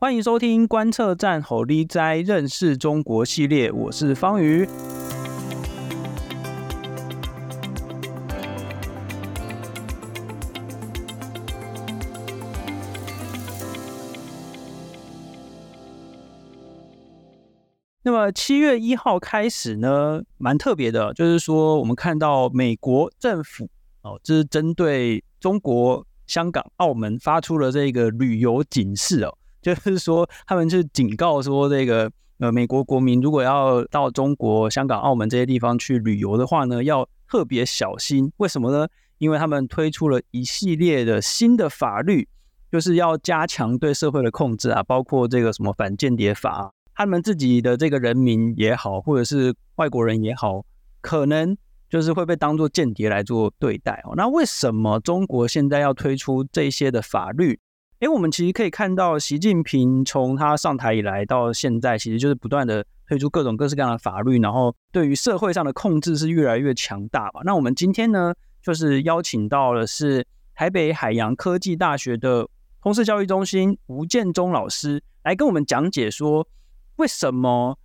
欢迎收听观测站吼哩哉认识中国系列，我是方瑜。那么七月一号开始呢，蛮特别的，就是说我们看到美国政府哦，这、是针对中国香港、澳门发出了这个旅游警示哦。就是说，他们是警告说，这个呃，美国国民如果要到中国香港、澳门这些地方去旅游的话呢，要特别小心。为什么呢？因为他们推出了一系列的新的法律，就是要加强对社会的控制啊，包括这个什么反间谍法，他们自己的这个人民也好，或者是外国人也好，可能就是会被当作间谍来做对待哦。那为什么中国现在要推出这些的法律？诶，我们其实可以看到，习近平从他上台以来到现在，其实就是不断的推出各种各式各样的法律，然后对于社会上的控制是越来越强大吧。那我们今天呢，就是邀请到了是台北海洋科技大学的通识教育中心吴建忠老师来跟我们讲解说，为什么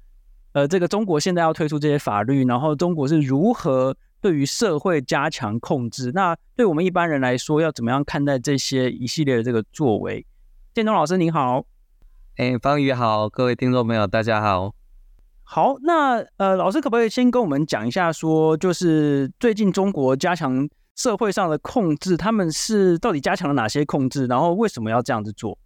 呃这个中国现在要推出这些法律，然后中国是如何。对于社会加强控制，那对我们一般人来说，要怎么样看待这些一系列的这个作为？建东老师您好，哎，方宇好，各位听众朋友大家好。好，那呃，老师可不可以先跟我们讲一下说，说就是最近中国加强社会上的控制，他们是到底加强了哪些控制，然后为什么要这样子做？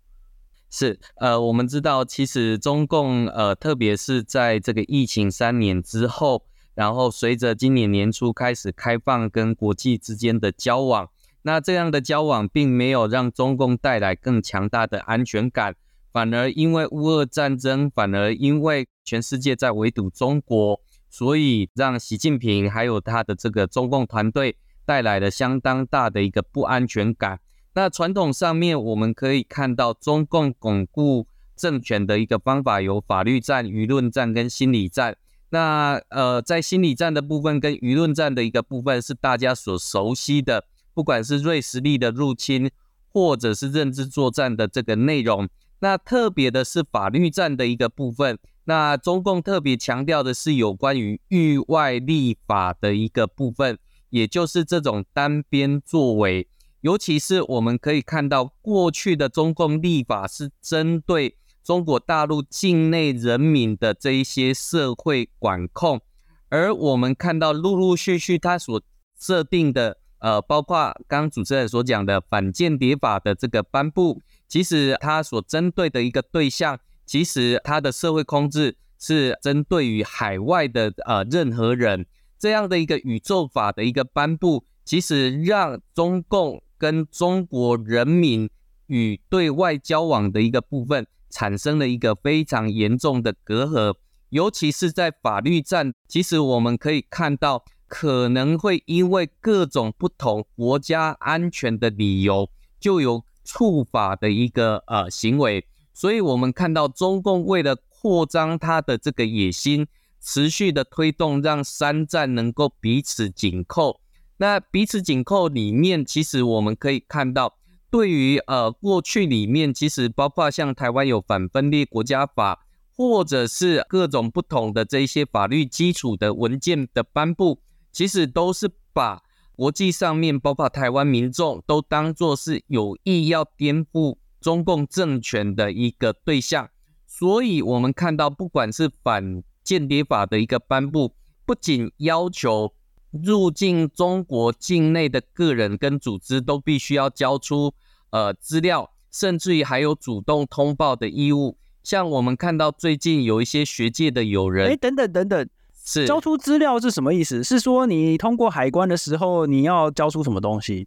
是，呃，我们知道，其实中共呃，特别是在这个疫情三年之后。然后随着今年年初开始开放跟国际之间的交往，那这样的交往并没有让中共带来更强大的安全感，反而因为乌俄战争，反而因为全世界在围堵中国，所以让习近平还有他的这个中共团队带来了相当大的一个不安全感。那传统上面我们可以看到，中共巩固政权的一个方法有法律战、舆论战跟心理战。那呃，在心理战的部分跟舆论战的一个部分是大家所熟悉的，不管是瑞士力的入侵，或者是认知作战的这个内容。那特别的是法律战的一个部分。那中共特别强调的是有关于域外立法的一个部分，也就是这种单边作为。尤其是我们可以看到，过去的中共立法是针对。中国大陆境内人民的这一些社会管控，而我们看到陆陆续续他所设定的，呃，包括刚刚主持人所讲的反间谍法的这个颁布，其实他所针对的一个对象，其实他的社会控制是针对于海外的呃任何人，这样的一个宇宙法的一个颁布，其实让中共跟中国人民与对外交往的一个部分。产生了一个非常严重的隔阂，尤其是在法律战。其实我们可以看到，可能会因为各种不同国家安全的理由，就有触法的一个呃行为。所以，我们看到中共为了扩张它的这个野心，持续的推动，让三战能够彼此紧扣。那彼此紧扣里面，其实我们可以看到。对于呃过去里面，其实包括像台湾有反分裂国家法，或者是各种不同的这一些法律基础的文件的颁布，其实都是把国际上面包括台湾民众都当作是有意要颠覆中共政权的一个对象。所以，我们看到不管是反间谍法的一个颁布，不仅要求。入境中国境内的个人跟组织都必须要交出呃资料，甚至于还有主动通报的义务。像我们看到最近有一些学界的友人，哎，等等等等，是交出资料是什么意思？是说你通过海关的时候你要交出什么东西？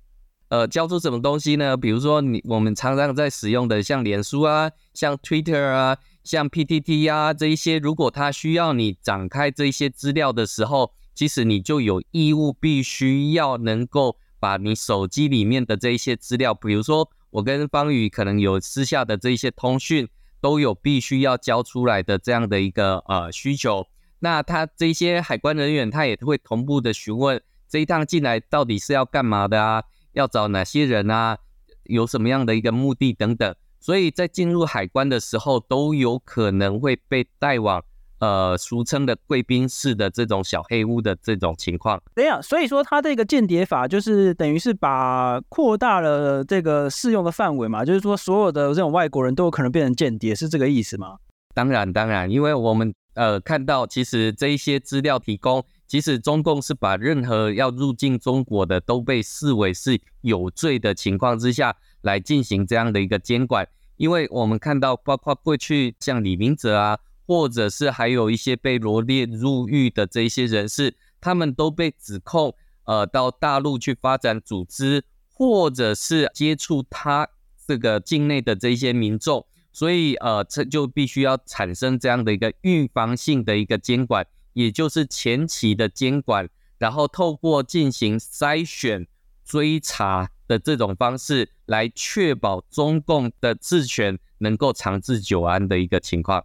呃，交出什么东西呢？比如说你我们常常在使用的像脸书啊、像 Twitter 啊、像 PTT 啊这一些，如果他需要你展开这一些资料的时候。其实你就有义务，必须要能够把你手机里面的这一些资料，比如说我跟方宇可能有私下的这一些通讯，都有必须要交出来的这样的一个呃需求。那他这些海关人员，他也会同步的询问这一趟进来到底是要干嘛的啊？要找哪些人啊？有什么样的一个目的等等。所以在进入海关的时候都有可能会被带往。呃，俗称的贵宾室的这种小黑屋的这种情况，对呀，所以说它这个间谍法就是等于是把扩大了这个适用的范围嘛，就是说所有的这种外国人都有可能变成间谍，是这个意思吗？当然，当然，因为我们呃看到，其实这一些资料提供，其实中共是把任何要入境中国的都被视为是有罪的情况之下来进行这样的一个监管，因为我们看到，包括过去像李明哲啊。或者是还有一些被罗列入狱的这些人士，他们都被指控，呃，到大陆去发展组织，或者是接触他这个境内的这些民众，所以呃，这就必须要产生这样的一个预防性的一个监管，也就是前期的监管，然后透过进行筛选、追查的这种方式，来确保中共的治权能够长治久安的一个情况。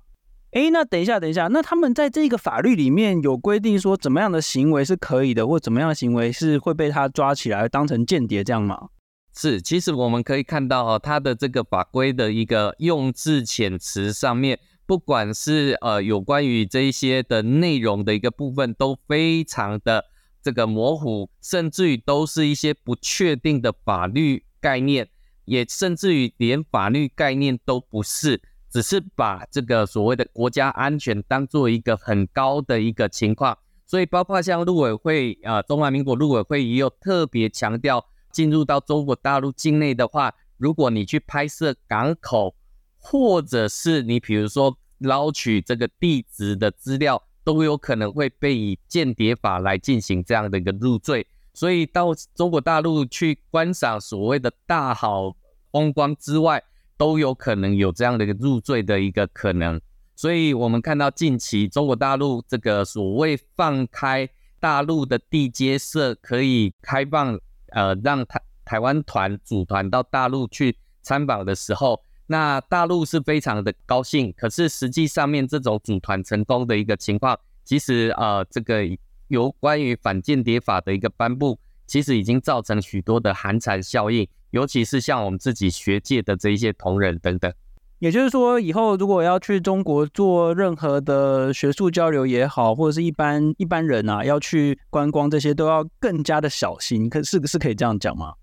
哎，那等一下，等一下，那他们在这个法律里面有规定说，怎么样的行为是可以的，或怎么样的行为是会被他抓起来当成间谍这样吗？是，其实我们可以看到哦，他的这个法规的一个用字遣词上面，不管是呃有关于这一些的内容的一个部分，都非常的这个模糊，甚至于都是一些不确定的法律概念，也甚至于连法律概念都不是。只是把这个所谓的国家安全当做一个很高的一个情况，所以包括像陆委会，呃，中华民国陆委会也有特别强调，进入到中国大陆境内的话，如果你去拍摄港口，或者是你比如说捞取这个地址的资料，都有可能会被以间谍法来进行这样的一个入罪。所以到中国大陆去观赏所谓的大好风光之外，都有可能有这样的一个入罪的一个可能，所以我们看到近期中国大陆这个所谓放开大陆的地接社可以开放，呃，让台台湾团组团到大陆去参访的时候，那大陆是非常的高兴。可是实际上面这种组团成功的一个情况，其实呃，这个有关于反间谍法的一个颁布，其实已经造成许多的寒蝉效应。尤其是像我们自己学界的这一些同仁等等，也就是说，以后如果要去中国做任何的学术交流也好，或者是一般一般人啊要去观光，这些都要更加的小心。可是是可以这样讲吗？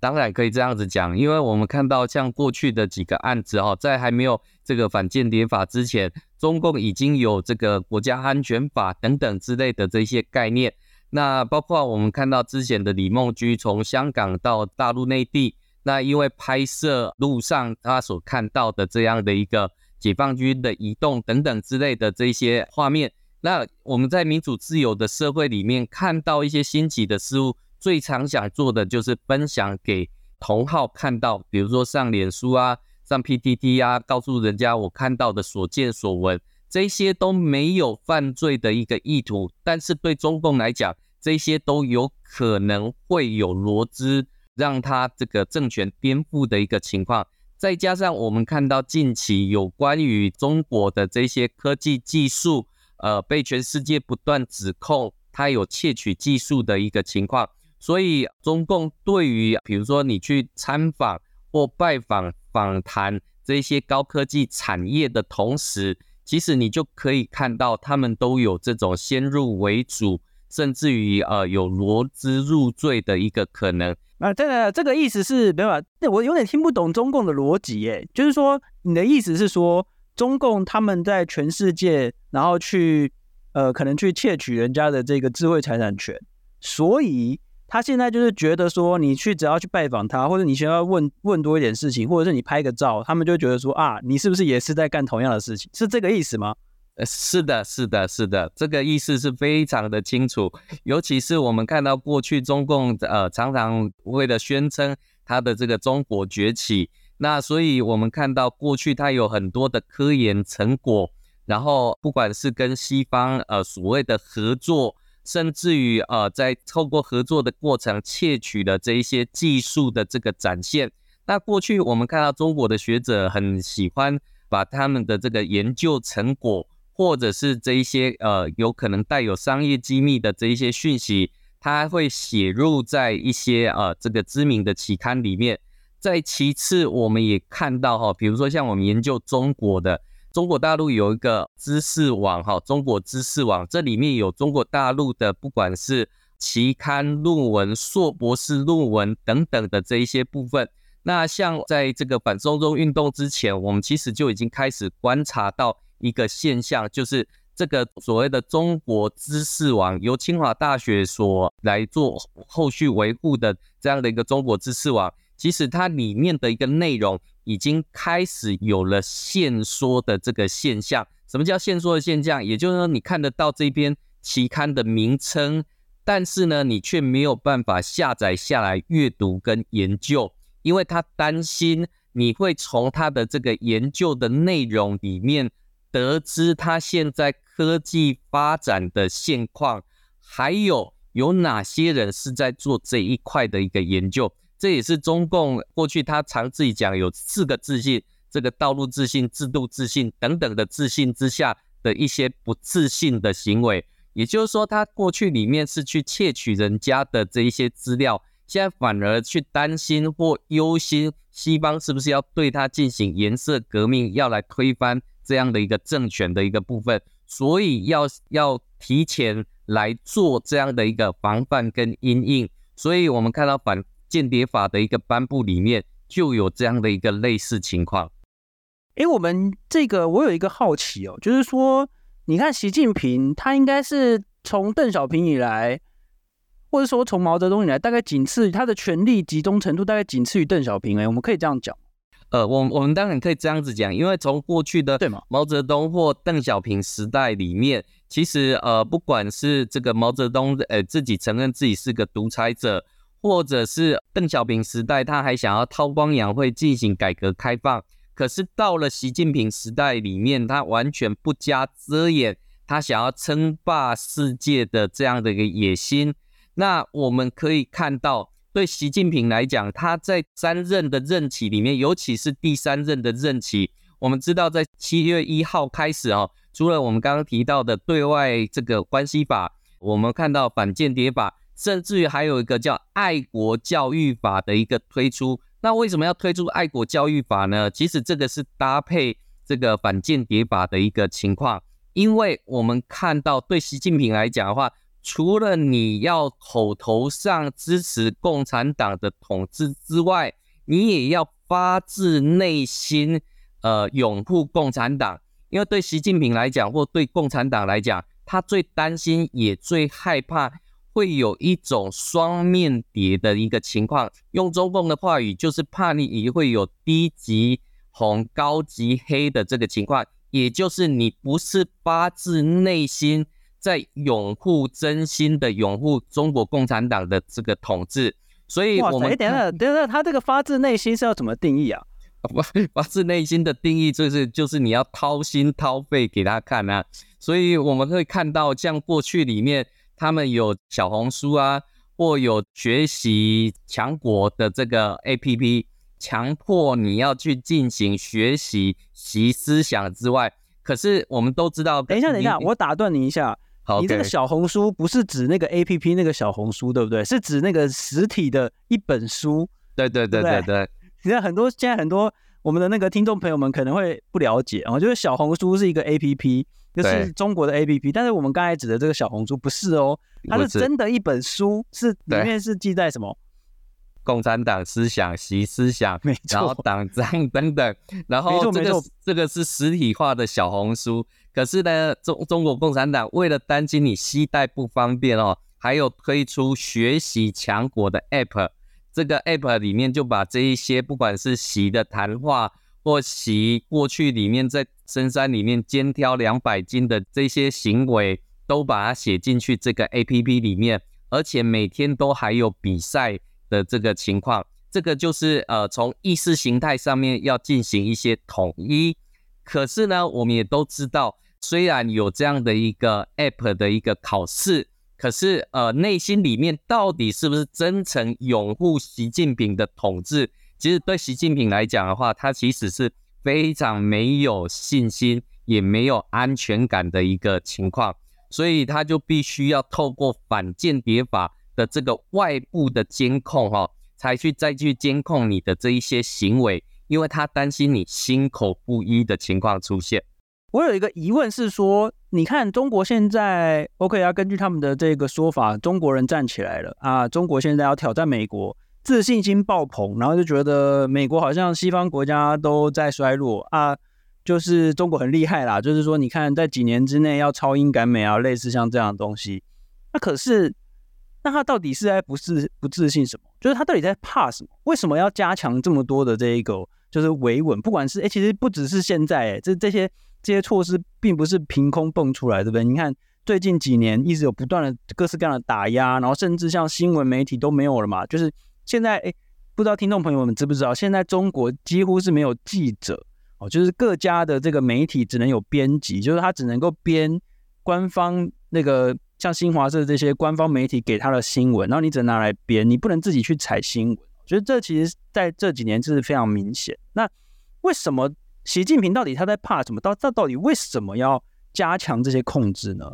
当然可以这样子讲，因为我们看到像过去的几个案子哈，在还没有这个反间谍法之前，中共已经有这个国家安全法等等之类的这些概念。那包括我们看到之前的李梦居从香港到大陆内地，那因为拍摄路上他所看到的这样的一个解放军的移动等等之类的这些画面，那我们在民主自由的社会里面看到一些新奇的事物，最常想做的就是分享给同好看到，比如说上脸书啊，上 PTT 啊，告诉人家我看到的所见所闻，这些都没有犯罪的一个意图，但是对中共来讲，这些都有可能会有罗织，让他这个政权颠覆的一个情况。再加上我们看到近期有关于中国的这些科技技术，呃，被全世界不断指控它有窃取技术的一个情况。所以中共对于比如说你去参访或拜访访谈这些高科技产业的同时，其实你就可以看到他们都有这种先入为主。甚至于呃有罗织入罪的一个可能啊，这个这个意思是没有，那我有点听不懂中共的逻辑耶。就是说，你的意思是说，中共他们在全世界，然后去呃可能去窃取人家的这个智慧财产权，所以他现在就是觉得说，你去只要去拜访他，或者你需要问问多一点事情，或者是你拍个照，他们就觉得说啊，你是不是也是在干同样的事情？是这个意思吗？呃，是的，是的，是的，这个意思是非常的清楚。尤其是我们看到过去中共呃常常为了宣称他的这个中国崛起，那所以我们看到过去他有很多的科研成果，然后不管是跟西方呃所谓的合作，甚至于呃在透过合作的过程窃取了这一些技术的这个展现。那过去我们看到中国的学者很喜欢把他们的这个研究成果。或者是这一些呃有可能带有商业机密的这一些讯息，它会写入在一些呃这个知名的期刊里面。再其次，我们也看到哈，比如说像我们研究中国的，中国大陆有一个知识网哈，中国知识网，这里面有中国大陆的不管是期刊论文、硕博士论文等等的这一些部分。那像在这个反送中运动之前，我们其实就已经开始观察到一个现象，就是这个所谓的中国知识网，由清华大学所来做后续维护的这样的一个中国知识网。其实它里面的一个内容已经开始有了限缩的这个现象。什么叫限缩的现象？也就是说，你看得到这篇期刊的名称，但是呢，你却没有办法下载下来阅读跟研究，因为他担心你会从他的这个研究的内容里面得知他现在科技发展的现况，还有有哪些人是在做这一块的一个研究。这也是中共过去他常自己讲有四个自信，这个道路自信、制度自信等等的自信之下的一些不自信的行为。也就是说，他过去里面是去窃取人家的这一些资料，现在反而去担心或忧心西方是不是要对他进行颜色革命，要来推翻这样的一个政权的一个部分，所以要要提前来做这样的一个防范跟因应。所以我们看到反。间谍法的一个颁布里面就有这样的一个类似情况。诶，我们这个我有一个好奇哦，就是说，你看习近平他应该是从邓小平以来，或者说从毛泽东以来，大概仅次于他的权力集中程度大概仅次于邓小平。诶，我们可以这样讲。呃，我我们当然可以这样子讲，因为从过去的对吗？毛泽东或邓小平时代里面，其实呃，不管是这个毛泽东呃自己承认自己是个独裁者。或者是邓小平时代，他还想要韬光养晦进行改革开放，可是到了习近平时代里面，他完全不加遮掩，他想要称霸世界的这样的一个野心。那我们可以看到，对习近平来讲，他在三任的任期里面，尤其是第三任的任期，我们知道在七月一号开始哦，除了我们刚刚提到的对外这个关系法，我们看到反间谍法。甚至于还有一个叫爱国教育法的一个推出，那为什么要推出爱国教育法呢？其实这个是搭配这个反间谍法的一个情况，因为我们看到对习近平来讲的话，除了你要口头上支持共产党的统治之外，你也要发自内心呃拥护共产党，因为对习近平来讲，或对共产党来讲，他最担心也最害怕。会有一种双面谍的一个情况，用中共的话语就是怕你会有低级红、高级黑的这个情况，也就是你不是发自内心在拥护、真心的拥护中国共产党的这个统治，所以我们哎，等下等下，他这个发自内心是要怎么定义啊？发自内心的定义就是就是你要掏心掏肺给他看啊，所以我们会看到像过去里面。他们有小红书啊，或有学习强国的这个 APP，强迫你要去进行学习习思想之外，可是我们都知道。等一下，等一下，我打断你一下。好，你这个小红书不是指那个 APP 那个小红书，对不对？是指那个实体的一本书。对对对对对。你看很多现在很多我们的那个听众朋友们可能会不了解啊，就是小红书是一个 APP。就是中国的 APP，但是我们刚才指的这个小红书不是哦，它是真的一本书，是里面是记载什么？共产党思想、习思想，没错，然后党章等等，然后这个这个是实体化的小红书。可是呢，中中国共产党为了担心你携带不方便哦，还有推出学习强国的 App，这个 App 里面就把这一些不管是习的谈话。或习过去里面在深山里面肩挑两百斤的这些行为，都把它写进去这个 APP 里面，而且每天都还有比赛的这个情况。这个就是呃，从意识形态上面要进行一些统一。可是呢，我们也都知道，虽然有这样的一个 APP 的一个考试，可是呃，内心里面到底是不是真诚拥护习近平的统治？其实对习近平来讲的话，他其实是非常没有信心，也没有安全感的一个情况，所以他就必须要透过反间谍法的这个外部的监控，哈，才去再去监控你的这一些行为，因为他担心你心口不一的情况出现。我有一个疑问是说，你看中国现在，OK 啊，根据他们的这个说法，中国人站起来了啊，中国现在要挑战美国，自信心爆棚，然后就觉得美国好像西方国家都在衰落啊，就是中国很厉害啦，就是说你看在几年之内要超英赶美啊，类似像这样的东西。那可是，那他到底是在不自不自信什么？就是他到底在怕什么？为什么要加强这么多的这一个就是维稳？不管是哎，其实不只是现在哎，这这些。这些措施并不是凭空蹦出来，对不对？你看最近几年一直有不断的各式各样的打压，然后甚至像新闻媒体都没有了嘛。就是现在，哎，不知道听众朋友们知不知道，现在中国几乎是没有记者哦，就是各家的这个媒体只能有编辑，就是他只能够编官方那个像新华社这些官方媒体给他的新闻，然后你只能拿来编，你不能自己去采新闻。我觉得这其实在这几年是非常明显。那为什么？习近平到底他在怕什么？到他到底为什么要加强这些控制呢？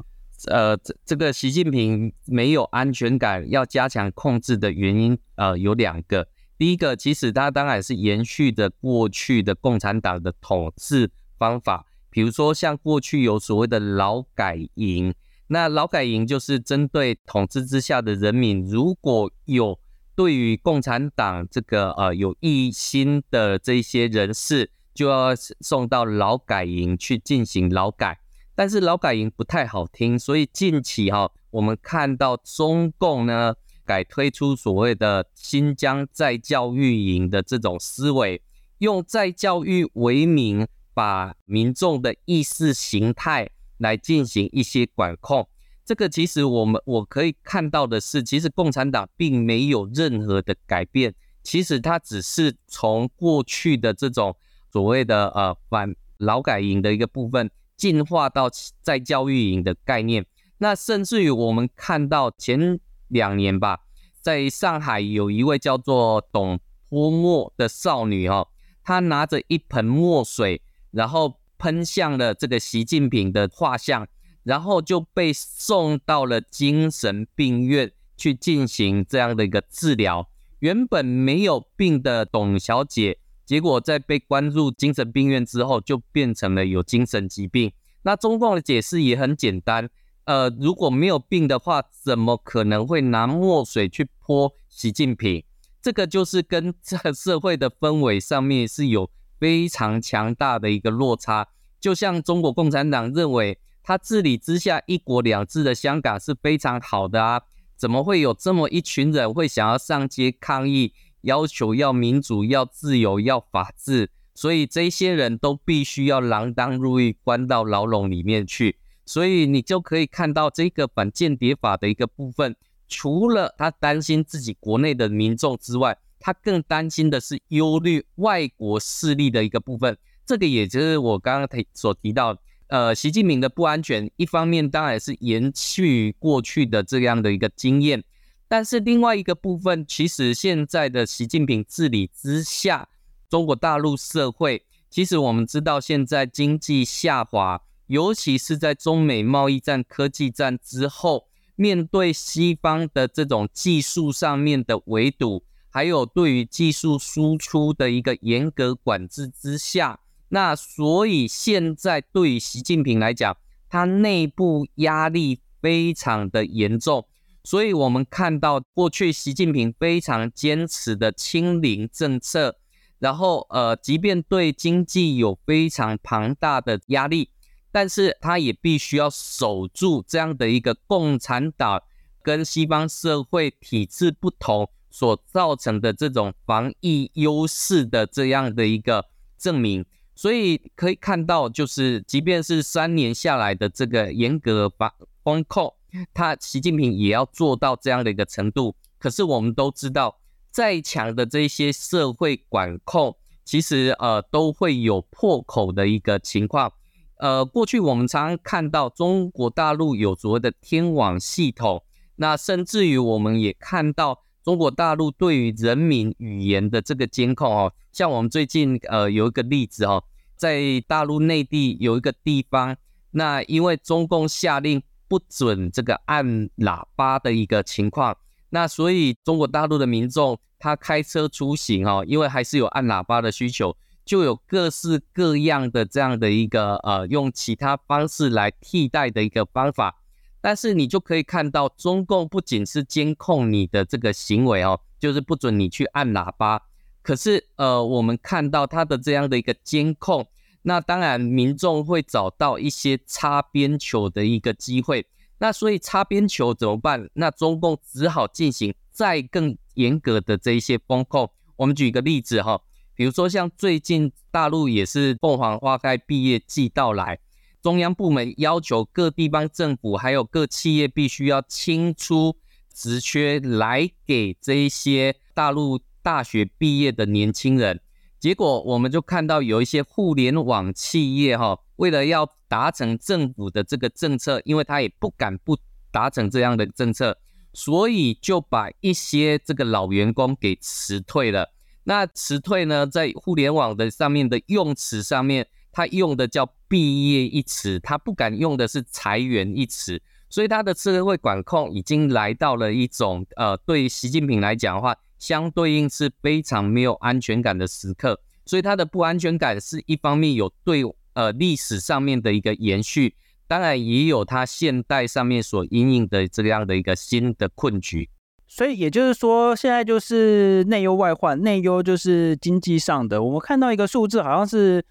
呃，这这个习近平没有安全感，要加强控制的原因，呃，有两个。第一个，其实他当然是延续的过去的共产党的统治方法，比如说像过去有所谓的劳改营，那劳改营就是针对统治之下的人民，如果有对于共产党这个呃有异心的这些人士。就要送到劳改营去进行劳改，但是劳改营不太好听，所以近期哈，我们看到中共呢改推出所谓的新疆再教育营的这种思维，用再教育为名，把民众的意识形态来进行一些管控。这个其实我们我可以看到的是，其实共产党并没有任何的改变，其实它只是从过去的这种。所谓的呃反劳改营的一个部分，进化到再教育营的概念。那甚至于我们看到前两年吧，在上海有一位叫做董泼墨的少女哈、她拿着一盆墨水，然后喷向了这个习近平的画像，然后就被送到了精神病院去进行这样的一个治疗。原本没有病的董小姐。结果在被关入精神病院之后，就变成了有精神疾病。那中共的解释也很简单，呃，如果没有病的话，怎么可能会拿墨水去泼习近平？这个就是跟这社会的氛围上面是有非常强大的一个落差。就像中国共产党认为，他治理之下一国两制的香港是非常好的啊，怎么会有这么一群人会想要上街抗议？要求要民主、要自由、要法治，所以这些人都必须要锒铛入狱，关到牢笼里面去。所以你就可以看到这个反间谍法的一个部分，除了他担心自己国内的民众之外，他更担心的是忧虑外国势力的一个部分。这个也就是我刚刚提所提到，呃，习近平的不安全，一方面当然是延续过去的这样的一个经验。但是另外一个部分，其实现在的习近平治理之下，中国大陆社会，其实我们知道现在经济下滑，尤其是在中美贸易战、科技战之后，面对西方的这种技术上面的围堵，还有对于技术输出的一个严格管制之下，那所以现在对于习近平来讲，他内部压力非常的严重。所以，我们看到过去习近平非常坚持的清零政策，然后，呃，即便对经济有非常庞大的压力，但是他也必须要守住这样的一个共产党跟西方社会体制不同所造成的这种防疫优势的这样的一个证明。所以可以看到，就是即便是三年下来的这个严格防风控。他习近平也要做到这样的一个程度，可是我们都知道，再强的这些社会管控，其实呃都会有破口的一个情况。呃，过去我们常常看到中国大陆有所谓的天网系统，那甚至于我们也看到中国大陆对于人民语言的这个监控哦，像我们最近呃有一个例子哦，在大陆内地有一个地方，那因为中共下令。不准这个按喇叭的一个情况，那所以中国大陆的民众他开车出行哦，因为还是有按喇叭的需求，就有各式各样的这样的一个呃用其他方式来替代的一个方法。但是你就可以看到，中共不仅是监控你的这个行为哦，就是不准你去按喇叭。可是呃，我们看到他的这样的一个监控，那当然民众会找到一些擦边球的一个机会。那所以擦边球怎么办？那中共只好进行再更严格的这一些风控。我们举一个例子哈，比如说像最近大陆也是凤凰花开毕业季到来。中央部门要求各地方政府还有各企业必须要清出职缺来给这一些大陆大学毕业的年轻人，结果我们就看到有一些互联网企业哈，为了要达成政府的这个政策，因为他也不敢不达成这样的政策，所以就把一些这个老员工给辞退了。那辞退呢，在互联网的上面的用词上面。他用的叫毕业一词，他不敢用的是裁员一词，所以他的社会管控已经来到了一种呃，对习近平来讲的话，相对应是非常没有安全感的时刻。所以它的不安全感是一方面有对呃历史上面的一个延续，当然也有它现代上面所因应的这样的一个新的困局。所以也就是说，现在就是内忧外患，内忧就是经济上的。我们看到一个数字，好像是。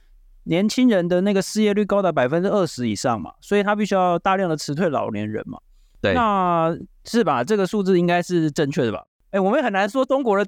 年轻人的那个失业率高达百分之二十以上嘛，所以他必须要大量的辞退老年人嘛。对，那是吧？这个数字应该是正确的吧？哎，我们也很难说中国的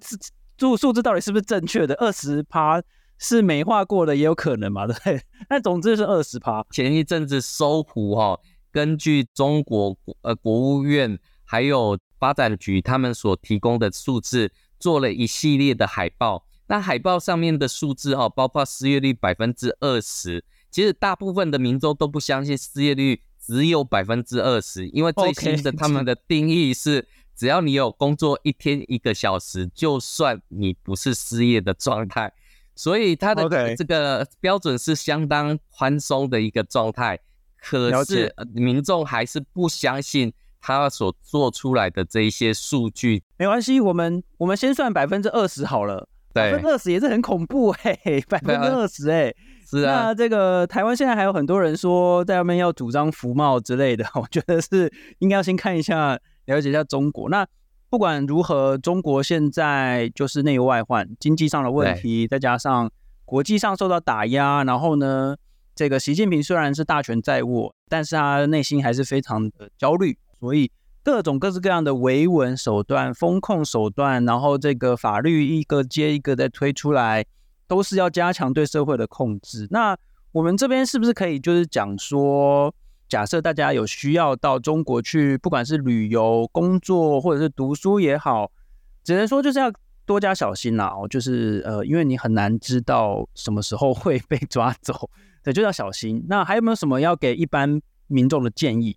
数数字到底是不是正确的。二十趴是美化过的，也有可能嘛，对不对？但总之是二十趴。前一阵子搜狐哈，根据中国呃国务院还有发展局他们所提供的数字，做了一系列的海报。那海报上面的数字哈，包括失业率百分之二十，其实大部分的民众都不相信失业率只有百分之二十，因为最新的他们的定义是，只要你有工作一天一个小时，就算你不是失业的状态，所以他的这个标准是相当宽松的一个状态。可是民众还是不相信他所做出来的这一些数据。没关系，我们我们先算百分之二十好了。百分之二十也是很恐怖哎、欸，百分之二十哎，是啊。那这个台湾现在还有很多人说在外面要主张服贸之类的，我觉得是应该要先看一下，了解一下中国。那不管如何，中国现在就是内忧外患，经济上的问题，再加上国际上受到打压，然后呢，这个习近平虽然是大权在握，但是他内心还是非常的焦虑，所以。各种各式各样的维稳手段、风控手段，然后这个法律一个接一个的推出来，都是要加强对社会的控制。那我们这边是不是可以就是讲说，假设大家有需要到中国去，不管是旅游、工作或者是读书也好，只能说就是要多加小心啦。哦，就是呃，因为你很难知道什么时候会被抓走，对，就要小心。那还有没有什么要给一般民众的建议？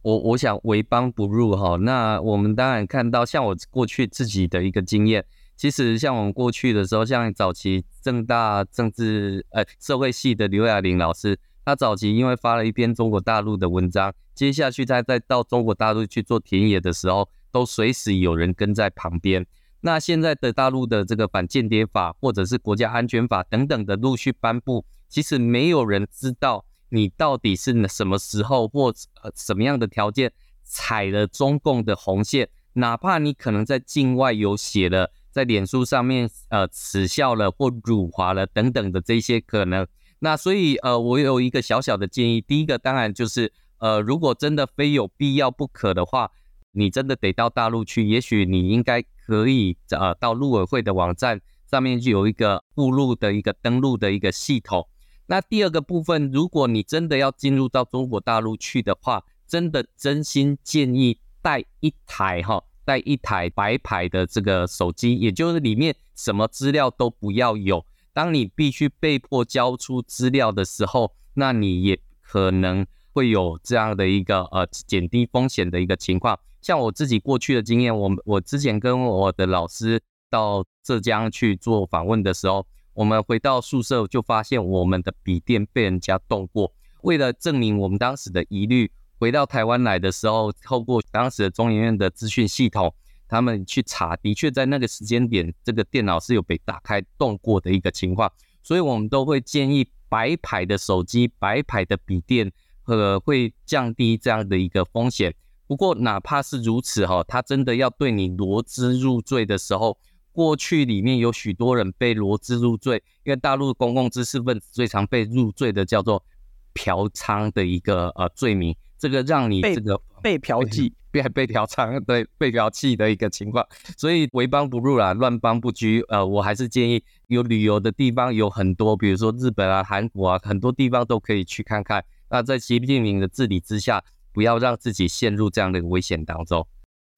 我我想为邦不入哈，那我们当然看到，像我过去自己的一个经验，其实像我们过去的时候，像早期政大政治呃社会系的刘亚玲老师，他早期因为发了一篇中国大陆的文章，接下去他再到中国大陆去做田野的时候，都随时有人跟在旁边。那现在的大陆的这个反间谍法或者是国家安全法等等的陆续颁布，其实没有人知道。你到底是什么时候或呃什么样的条件踩了中共的红线？哪怕你可能在境外有写了，在脸书上面呃耻笑了或辱华了等等的这些可能。那所以呃我有一个小小的建议，第一个当然就是呃如果真的非有必要不可的话，你真的得到大陆去，也许你应该可以呃到陆委会的网站上面就有一个附录的一个登录的一个系统。那第二个部分，如果你真的要进入到中国大陆去的话，真的真心建议带一台哈，带一台白牌的这个手机，也就是里面什么资料都不要有。当你必须被迫交出资料的时候，那你也可能会有这样的一个呃减低风险的一个情况。像我自己过去的经验，我我之前跟我的老师到浙江去做访问的时候。我们回到宿舍就发现我们的笔电被人家动过。为了证明我们当时的疑虑，回到台湾来的时候，透过当时的中研院的资讯系统，他们去查，的确在那个时间点，这个电脑是有被打开动过的一个情况，所以我们都会建议白牌的手机、白牌的笔电，呃，会降低这样的一个风险。不过哪怕是如此哈，他真的要对你罗织入罪的时候，过去里面有许多人被罗织入罪，因为大陆公共知识分子最常被入罪的叫做嫖娼的一个呃罪名，这个让你这个被嫖妓、被被嫖娼对被嫖妓的一个情况，所以为邦不入啦，乱邦不居。呃，我还是建议有旅游的地方有很多，比如说日本啊、韩国啊，很多地方都可以去看看。那在习近平的治理之下，不要让自己陷入这样的危险当中。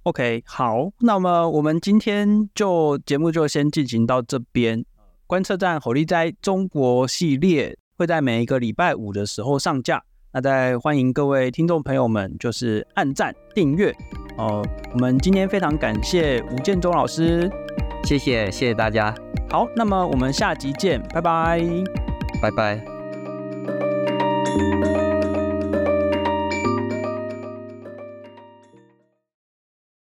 OK，好，那么我们今天就节目就先进行到这边。观测站火力在中国系列会在每一个礼拜五的时候上架。那再欢迎各位听众朋友们就是按赞订阅。哦我们今天非常感谢吴建中老师。谢谢谢谢大家。好那么我们下集见拜拜。拜拜。